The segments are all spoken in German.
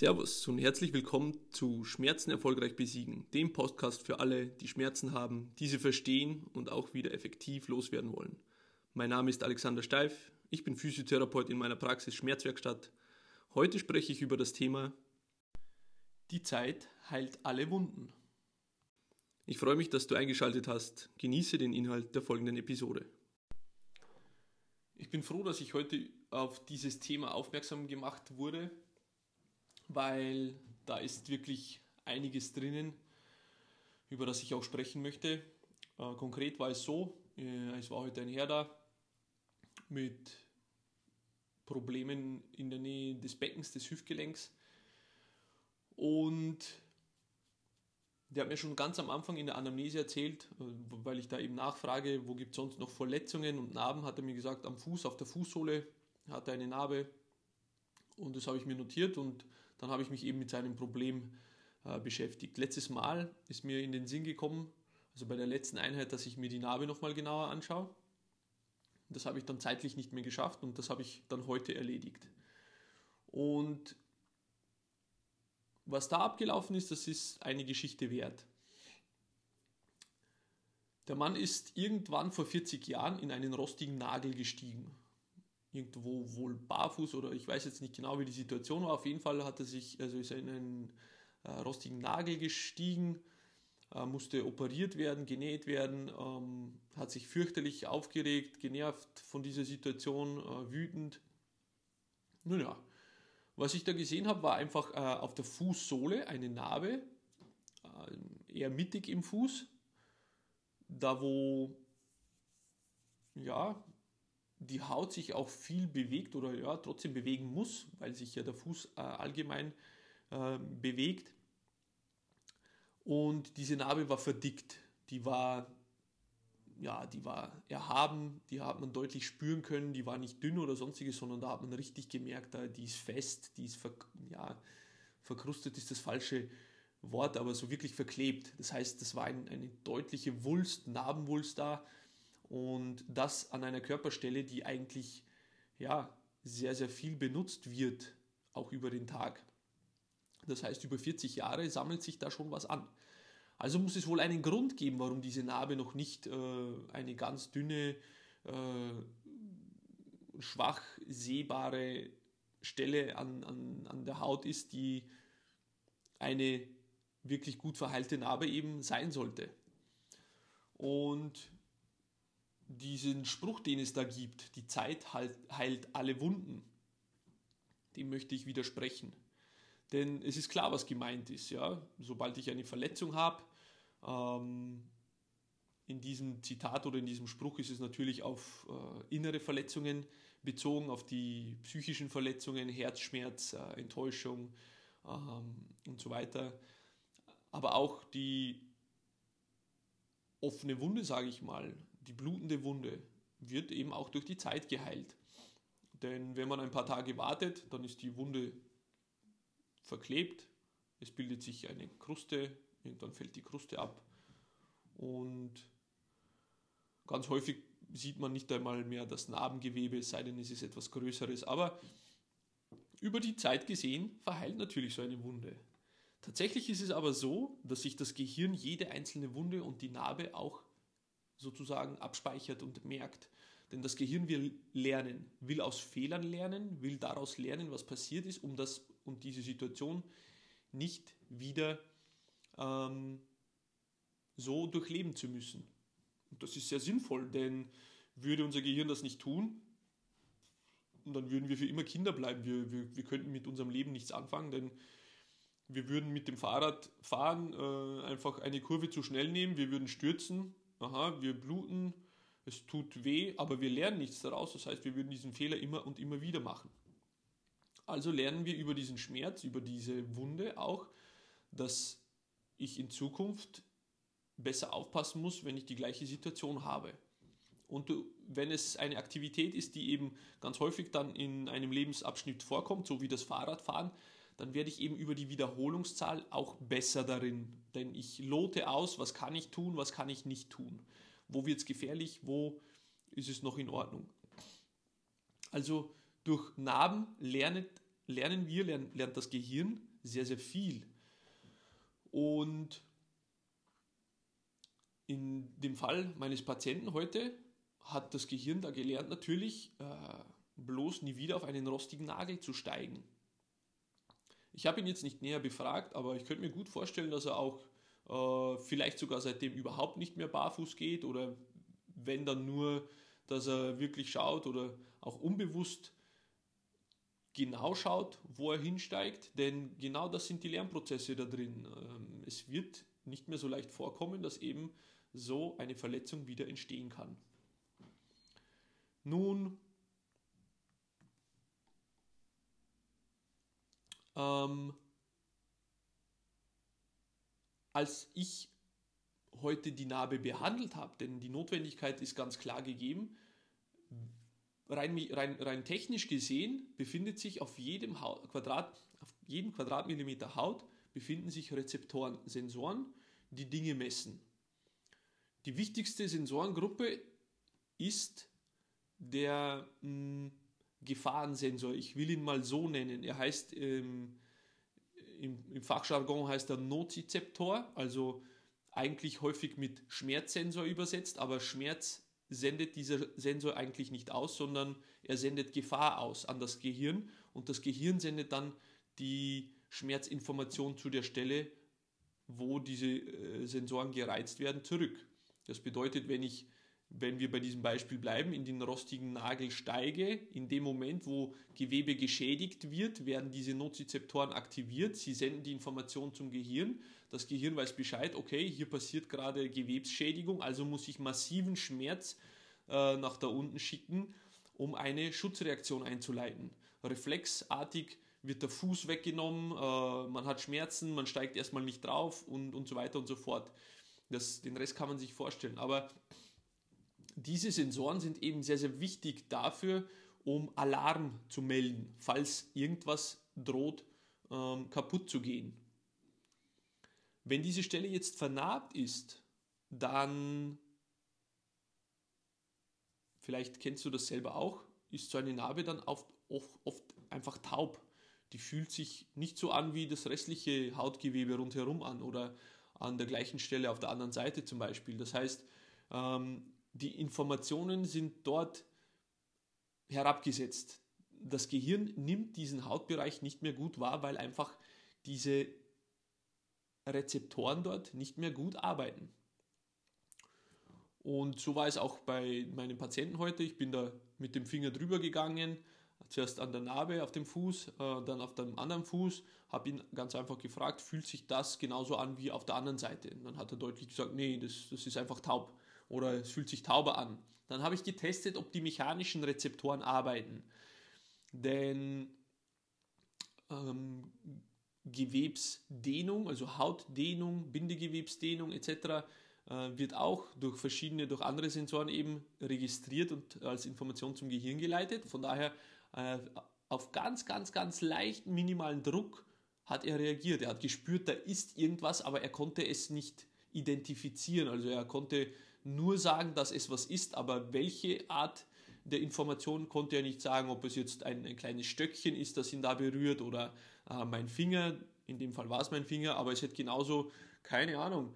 Servus und herzlich willkommen zu Schmerzen erfolgreich besiegen, dem Podcast für alle, die Schmerzen haben, diese verstehen und auch wieder effektiv loswerden wollen. Mein Name ist Alexander Steif, ich bin Physiotherapeut in meiner Praxis Schmerzwerkstatt. Heute spreche ich über das Thema Die Zeit heilt alle Wunden. Ich freue mich, dass du eingeschaltet hast. Genieße den Inhalt der folgenden Episode. Ich bin froh, dass ich heute auf dieses Thema aufmerksam gemacht wurde, weil da ist wirklich einiges drinnen, über das ich auch sprechen möchte. Äh, konkret war es so, äh, es war heute ein Herr da mit Problemen in der Nähe des Beckens, des Hüftgelenks. Und der hat mir schon ganz am Anfang in der Anamnese erzählt, äh, weil ich da eben nachfrage, wo gibt es sonst noch Verletzungen und Narben, hat er mir gesagt, am Fuß, auf der Fußsohle hat er eine Narbe. Und das habe ich mir notiert und dann habe ich mich eben mit seinem Problem äh, beschäftigt. Letztes Mal ist mir in den Sinn gekommen, also bei der letzten Einheit, dass ich mir die Narbe nochmal genauer anschaue. Das habe ich dann zeitlich nicht mehr geschafft und das habe ich dann heute erledigt. Und was da abgelaufen ist, das ist eine Geschichte wert. Der Mann ist irgendwann vor 40 Jahren in einen rostigen Nagel gestiegen irgendwo wohl barfuß oder ich weiß jetzt nicht genau, wie die Situation war. Auf jeden Fall hat er sich, also ist er in einen äh, rostigen Nagel gestiegen, äh, musste operiert werden, genäht werden, ähm, hat sich fürchterlich aufgeregt, genervt von dieser Situation, äh, wütend. Nun ja, was ich da gesehen habe, war einfach äh, auf der Fußsohle eine Narbe, äh, eher mittig im Fuß, da wo ja, die Haut sich auch viel bewegt oder ja, trotzdem bewegen muss, weil sich ja der Fuß äh, allgemein äh, bewegt. Und diese Narbe war verdickt. Die war, ja, die war erhaben, die hat man deutlich spüren können. Die war nicht dünn oder sonstiges, sondern da hat man richtig gemerkt, die ist fest, die ist ver, ja, verkrustet, ist das falsche Wort, aber so wirklich verklebt. Das heißt, das war ein, eine deutliche Wulst, Narbenwulst da und das an einer Körperstelle, die eigentlich ja, sehr, sehr viel benutzt wird, auch über den Tag. Das heißt, über 40 Jahre sammelt sich da schon was an. Also muss es wohl einen Grund geben, warum diese Narbe noch nicht äh, eine ganz dünne, äh, schwach sehbare Stelle an, an, an der Haut ist, die eine wirklich gut verheilte Narbe eben sein sollte. Und diesen Spruch, den es da gibt, die Zeit heilt, heilt alle Wunden, dem möchte ich widersprechen. Denn es ist klar, was gemeint ist. Ja? Sobald ich eine Verletzung habe, ähm, in diesem Zitat oder in diesem Spruch ist es natürlich auf äh, innere Verletzungen bezogen, auf die psychischen Verletzungen, Herzschmerz, äh, Enttäuschung ähm, und so weiter. Aber auch die offene Wunde, sage ich mal, die blutende Wunde wird eben auch durch die Zeit geheilt. Denn wenn man ein paar Tage wartet, dann ist die Wunde verklebt, es bildet sich eine Kruste, irgendwann fällt die Kruste ab und ganz häufig sieht man nicht einmal mehr das Narbengewebe, es sei denn, es ist etwas Größeres. Aber über die Zeit gesehen verheilt natürlich so eine Wunde. Tatsächlich ist es aber so, dass sich das Gehirn jede einzelne Wunde und die Narbe auch sozusagen abspeichert und merkt. Denn das Gehirn will lernen, will aus Fehlern lernen, will daraus lernen, was passiert ist, um das und diese Situation nicht wieder ähm, so durchleben zu müssen. Und das ist sehr sinnvoll, denn würde unser Gehirn das nicht tun, dann würden wir für immer Kinder bleiben. Wir, wir, wir könnten mit unserem Leben nichts anfangen, denn wir würden mit dem Fahrrad fahren, äh, einfach eine Kurve zu schnell nehmen, wir würden stürzen, aha, wir bluten, es tut weh, aber wir lernen nichts daraus. Das heißt, wir würden diesen Fehler immer und immer wieder machen. Also lernen wir über diesen Schmerz, über diese Wunde auch, dass ich in Zukunft besser aufpassen muss, wenn ich die gleiche Situation habe. Und wenn es eine Aktivität ist, die eben ganz häufig dann in einem Lebensabschnitt vorkommt, so wie das Fahrradfahren, dann werde ich eben über die Wiederholungszahl auch besser darin. Denn ich lote aus, was kann ich tun, was kann ich nicht tun. Wo wird es gefährlich, wo ist es noch in Ordnung. Also durch Narben lernet, lernen wir, lernt, lernt das Gehirn sehr, sehr viel. Und in dem Fall meines Patienten heute hat das Gehirn da gelernt, natürlich äh, bloß nie wieder auf einen rostigen Nagel zu steigen. Ich habe ihn jetzt nicht näher befragt, aber ich könnte mir gut vorstellen, dass er auch äh, vielleicht sogar seitdem überhaupt nicht mehr barfuß geht oder wenn dann nur, dass er wirklich schaut oder auch unbewusst genau schaut, wo er hinsteigt, denn genau das sind die Lernprozesse da drin. Ähm, es wird nicht mehr so leicht vorkommen, dass eben so eine Verletzung wieder entstehen kann. Nun, ähm, als ich heute die Narbe behandelt habe, denn die Notwendigkeit ist ganz klar gegeben, rein, rein, rein technisch gesehen befindet sich auf jedem, Haut, Quadrat, auf jedem Quadratmillimeter Haut befinden sich Rezeptoren, Sensoren, die Dinge messen. Die wichtigste Sensorengruppe ist der mh, hm, Gefahrensensor. Ich will ihn mal so nennen. Er heißt ähm, im, im, Fachjargon heißt er Nozizeptor, also eigentlich häufig mit Schmerzsensor übersetzt, aber Schmerz sendet dieser Sensor eigentlich nicht aus, sondern er sendet Gefahr aus an das Gehirn und das Gehirn sendet dann die Schmerzinformation zu der Stelle, wo diese äh, Sensoren gereizt werden, zurück. Das bedeutet, wenn ich, wenn wir bei diesem Beispiel bleiben, in den rostigen Nagel steige, in dem Moment, wo Gewebe geschädigt wird, werden diese Nozizeptoren aktiviert. Sie senden die Information zum Gehirn. Das Gehirn weiß Bescheid, okay, hier passiert gerade Gewebsschädigung, also muss ich massiven Schmerz äh, nach da unten schicken, um eine Schutzreaktion einzuleiten. Reflexartig wird der Fuß weggenommen, äh, man hat Schmerzen, man steigt erstmal nicht drauf und, und so weiter und so fort. Das, den Rest kann man sich vorstellen. Aber diese Sensoren sind eben sehr, sehr wichtig dafür, um Alarm zu melden, falls irgendwas droht ähm, kaputt zu gehen. Wenn diese Stelle jetzt vernarbt ist, dann, vielleicht kennst du das selber auch, ist so eine Narbe dann oft, oft, oft einfach taub. Die fühlt sich nicht so an wie das restliche Hautgewebe rundherum an oder an der gleichen Stelle auf der anderen Seite zum Beispiel. Das heißt, ähm, die Informationen sind dort herabgesetzt. Das Gehirn nimmt diesen Hautbereich nicht mehr gut wahr, weil einfach diese Rezeptoren dort nicht mehr gut arbeiten. Und so war es auch bei meinem Patienten heute. Ich bin da mit dem Finger drüber gegangen, zuerst an der Narbe auf dem Fuß, äh, dann auf dem anderen Fuß, habe ihn ganz einfach gefragt, fühlt sich das genauso an wie auf der anderen Seite? Und dann hat er deutlich gesagt, nee, das, das ist einfach taub oder es fühlt sich tauber an. Dann habe ich getestet, ob die mechanischen Rezeptoren arbeiten. Denn ähm, Gewebsdehnung, also Hautdehnung, Bindegewebsdehnung etc. Äh, wird auch durch verschiedene, durch andere Sensoren eben registriert und als Information zum Gehirn geleitet. Von daher äh, auf ganz, ganz, ganz leichten minimalen Druck hat er reagiert. Er hat gespürt, da ist irgendwas, aber er konnte es nicht identifizieren. Also er konnte nur sagen, dass es was ist, aber welche Art der Information konnte er nicht sagen, ob es jetzt ein, ein kleines Stöckchen ist, das ihn da berührt oder äh, mein Finger. In dem Fall war es mein Finger, aber es hätte genauso, keine Ahnung,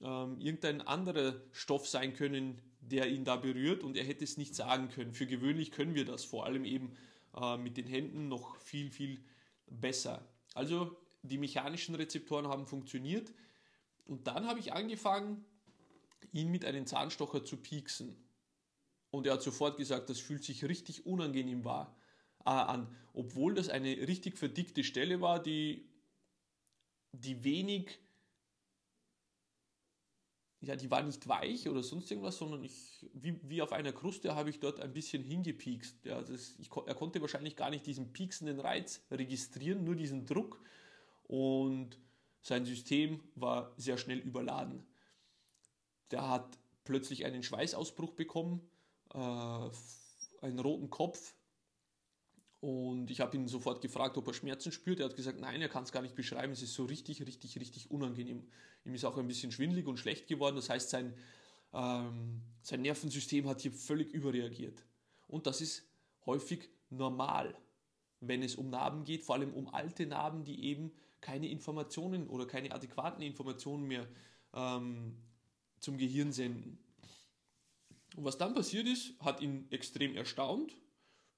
ähm, irgendein anderer Stoff sein können, der ihn da berührt und er hätte es nicht sagen können. Für gewöhnlich können wir das, vor allem eben äh, mit den Händen noch viel, viel besser. Also die mechanischen Rezeptoren haben funktioniert und dann habe ich angefangen, ihn mit einem Zahnstocher zu pieksen. Und er hat sofort gesagt, das fühlt sich richtig unangenehm war, äh, an, obwohl das eine richtig verdickte Stelle war, die, die wenig ja, die war nicht weich oder sonst irgendwas, sondern ich, wie, wie auf einer Kruste habe ich dort ein bisschen hingepiekst. Ja, das, ich, er konnte wahrscheinlich gar nicht diesen pieksenden Reiz registrieren, nur diesen Druck. Und sein System war sehr schnell überladen. Der hat plötzlich einen Schweißausbruch bekommen, äh, einen roten Kopf, und ich habe ihn sofort gefragt, ob er Schmerzen spürt. Er hat gesagt, nein, er kann es gar nicht beschreiben. Es ist so richtig, richtig, richtig unangenehm. Ihm ist auch ein bisschen schwindlig und schlecht geworden. Das heißt, sein, ähm, sein Nervensystem hat hier völlig überreagiert. Und das ist häufig normal. wenn es um Narben geht, vor allem um alte Narben, die eben keine Informationen oder keine adäquaten Informationen mehr ähm, zum Gehirn senden. Und was dann passiert ist, hat ihn extrem erstaunt.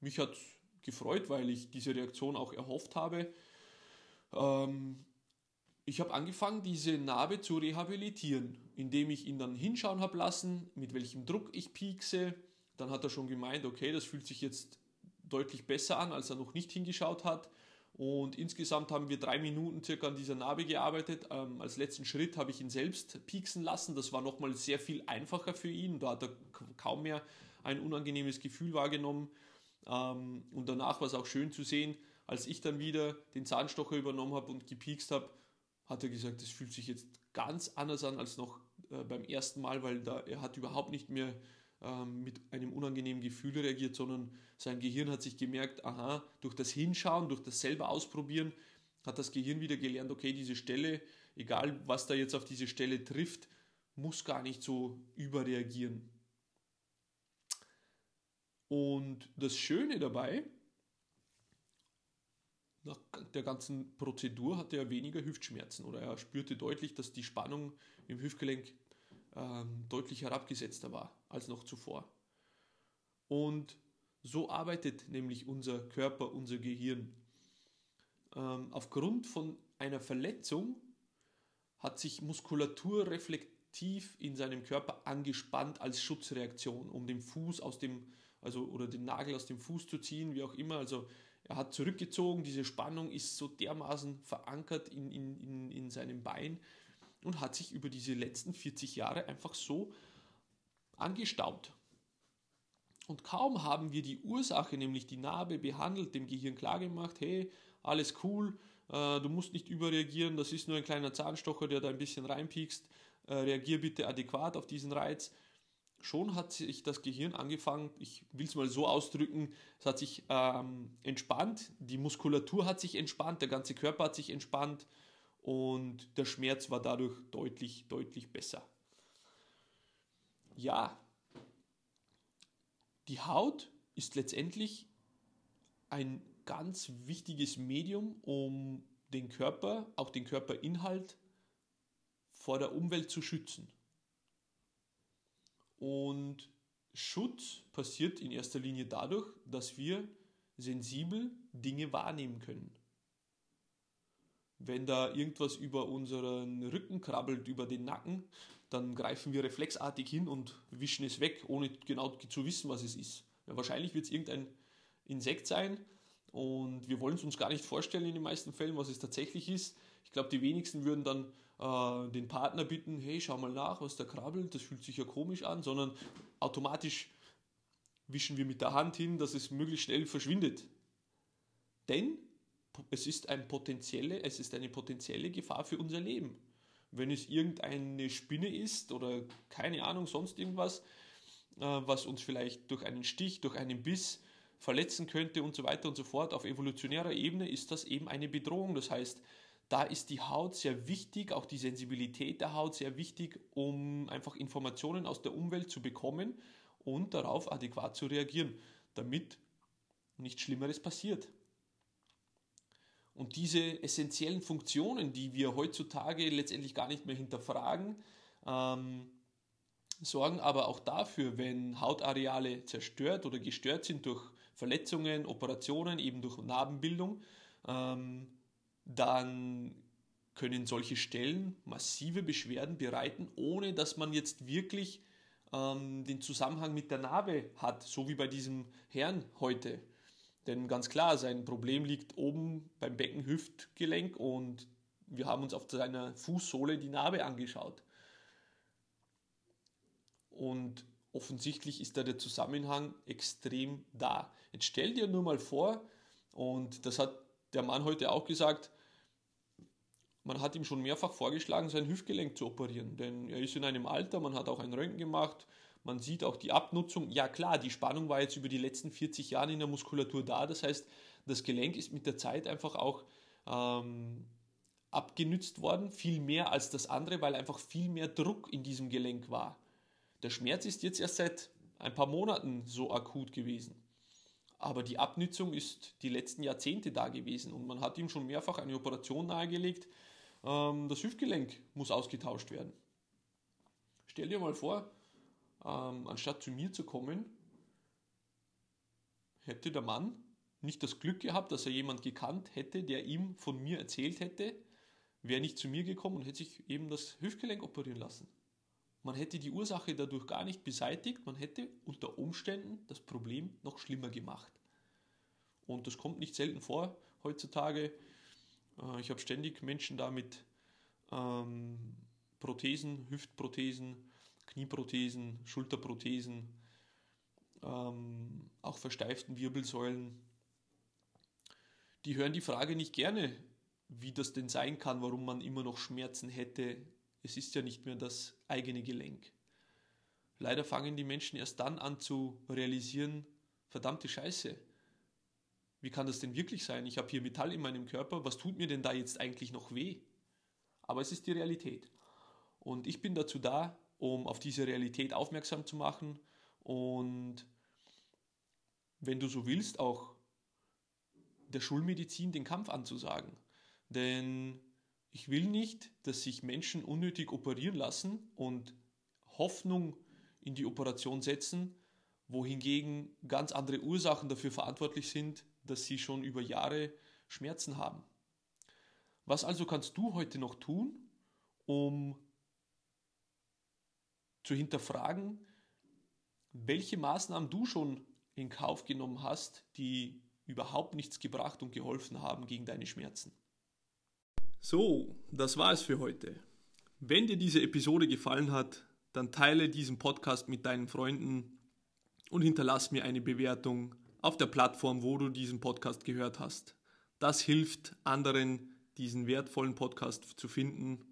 Mich hat gefreut, weil ich diese Reaktion auch erhofft habe. Ähm, ich habe angefangen, diese Narbe zu rehabilitieren, indem ich ihn dann hinschauen habe lassen, mit welchem Druck ich piekse. Dann hat er schon gemeint, okay, das fühlt sich jetzt deutlich besser an, als er noch nicht hingeschaut hat. Und insgesamt haben wir drei Minuten circa an dieser Narbe gearbeitet. Ähm, als letzten Schritt habe ich ihn selbst pieksen lassen. Das war nochmal sehr viel einfacher für ihn. Da hat er kaum mehr ein unangenehmes Gefühl wahrgenommen. Ähm, und danach war es auch schön zu sehen, als ich dann wieder den Zahnstocher übernommen habe und gepiekst habe, hat er gesagt, das fühlt sich jetzt ganz anders an als noch äh, beim ersten Mal, weil da, er hat überhaupt nicht mehr ähm, mit einem unangenehmen Gefühl reagiert, sondern sein Gehirn hat sich gemerkt, aha, durch das Hinschauen, durch das selber ausprobieren, hat das Gehirn wieder gelernt, okay, diese Stelle, egal was da jetzt auf diese Stelle trifft, muss gar nicht so überreagieren. Und das Schöne dabei, nach der ganzen Prozedur hatte er weniger Hüftschmerzen oder er spürte deutlich, dass die Spannung im Hüftgelenk ähm, deutlich herabgesetzter war als noch zuvor. Und so arbeitet nämlich unser Körper, unser Gehirn. Ähm, aufgrund von einer Verletzung hat sich Muskulatur reflektiv in seinem Körper angespannt als Schutzreaktion, um den Fuß aus dem, also oder den Nagel aus dem Fuß zu ziehen, wie auch immer. Also er hat zurückgezogen, diese Spannung ist so dermaßen verankert in, in, in, in seinem Bein, und hat sich über diese letzten 40 Jahre einfach so angestaut. Und kaum haben wir die Ursache, nämlich die Narbe, behandelt, dem Gehirn klargemacht, hey, alles cool, äh, du musst nicht überreagieren, das ist nur ein kleiner Zahnstocher, der da ein bisschen reinpiekst, äh, reagier bitte adäquat auf diesen Reiz. Schon hat sich das Gehirn angefangen, ich will es mal so ausdrücken, es hat sich ähm, entspannt, die Muskulatur hat sich entspannt, der ganze Körper hat sich entspannt, und der Schmerz war dadurch deutlich, deutlich besser. Ja, die Haut ist letztendlich ein ganz wichtiges Medium, um den Körper, auch den Körperinhalt vor der Umwelt zu schützen. Und Schutz passiert in erster Linie dadurch, dass wir sensibel Dinge wahrnehmen können wenn da irgendwas über unseren Rücken krabbelt, über den Nacken, dann greifen wir reflexartig hin und wischen es weg, ohne genau zu wissen, was es ist. Ja, wahrscheinlich wird es irgendein Insekt sein und wir wollen es uns gar nicht vorstellen in den meisten Fällen, was es tatsächlich ist. Ich glaube, die wenigsten würden dann äh, den Partner bitten, hey, schau mal nach, was da krabbelt, das fühlt sich ja komisch an, sondern automatisch wischen wir mit der Hand hin, dass es möglichst schnell verschwindet. Denn es ist, ein potenzielle, es ist eine potenzielle Gefahr für unser Leben. Wenn es irgendeine Spinne ist oder keine Ahnung, sonst irgendwas, äh, was uns vielleicht durch einen Stich, durch einen Biss verletzen könnte und so weiter und so fort, auf evolutionärer Ebene ist das eben eine Bedrohung. Das heißt, da ist die Haut sehr wichtig, auch die Sensibilität der Haut sehr wichtig, um einfach Informationen aus der Umwelt zu bekommen und darauf adäquat zu reagieren, damit nichts Schlimmeres passiert. Und diese essentiellen Funktionen, die wir heutzutage letztendlich gar nicht mehr hinterfragen, ähm, sorgen aber auch dafür, wenn Hautareale zerstört oder gestört sind durch Verletzungen, Operationen, eben durch Narbenbildung, ähm, dann können solche Stellen massive Beschwerden bereiten, ohne dass man jetzt wirklich ähm, den Zusammenhang mit der Narbe hat, so wie bei diesem Herrn heute. Denn ganz klar, sein Problem liegt oben beim Beckenhüftgelenk und wir haben uns auf seiner Fußsohle die Narbe angeschaut. Und offensichtlich ist da der Zusammenhang extrem da. Jetzt stell dir nur mal vor, und das hat der Mann heute auch gesagt, man hat ihm schon mehrfach vorgeschlagen, sein Hüftgelenk zu operieren, denn er ist in einem Alter, man hat auch ein Röntgen gemacht, man sieht auch die Abnutzung. Ja klar, die Spannung war jetzt über die letzten 40 Jahre in der Muskulatur da. Das heißt, das Gelenk ist mit der Zeit einfach auch ähm, abgenützt worden, viel mehr als das andere, weil einfach viel mehr Druck in diesem Gelenk war. Der Schmerz ist jetzt erst seit ein paar Monaten so akut gewesen. Aber die Abnützung ist die letzten Jahrzehnte da gewesen und man hat ihm schon mehrfach eine Operation nahegelegt. Ähm, das Hüftgelenk muss ausgetauscht werden. Stell dir mal vor, ähm, anstatt zu mir zu kommen, hätte der Mann nicht das Glück gehabt, dass er jemand gekannt hätte, der ihm von mir erzählt hätte, wäre nicht zu mir gekommen und hätte sich eben das Hüftgelenk operieren lassen. Man hätte die Ursache dadurch gar nicht beseitigt, man hätte unter Umständen das Problem noch schlimmer gemacht. Und das kommt nicht selten vor heutzutage. Äh, ich habe ständig Menschen da mit ähm, Prothesen, Hüftprothesen, Knieprothesen, Schulterprothesen, ähm, auch versteiften Wirbelsäulen. Die hören die Frage nicht gerne, wie das denn sein kann, warum man immer noch Schmerzen hätte. Es ist ja nicht mehr das eigene Gelenk. Leider fangen die Menschen erst dann an zu realisieren, verdammte Scheiße, wie kann das denn wirklich sein? Ich habe hier Metall in meinem Körper, was tut mir denn da jetzt eigentlich noch weh? Aber es ist die Realität. Und ich bin dazu da, um auf diese Realität aufmerksam zu machen und wenn du so willst, auch der Schulmedizin den Kampf anzusagen. Denn ich will nicht, dass sich Menschen unnötig operieren lassen und Hoffnung in die Operation setzen, wohingegen ganz andere Ursachen dafür verantwortlich sind, dass sie schon über Jahre Schmerzen haben. Was also kannst du heute noch tun, um zu hinterfragen, welche Maßnahmen du schon in Kauf genommen hast, die überhaupt nichts gebracht und geholfen haben gegen deine Schmerzen. So, das war es für heute. Wenn dir diese Episode gefallen hat, dann teile diesen Podcast mit deinen Freunden und hinterlass mir eine Bewertung auf der Plattform, wo du diesen Podcast gehört hast. Das hilft anderen, diesen wertvollen Podcast zu finden.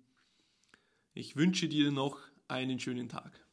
Ich wünsche dir noch einen schönen Tag.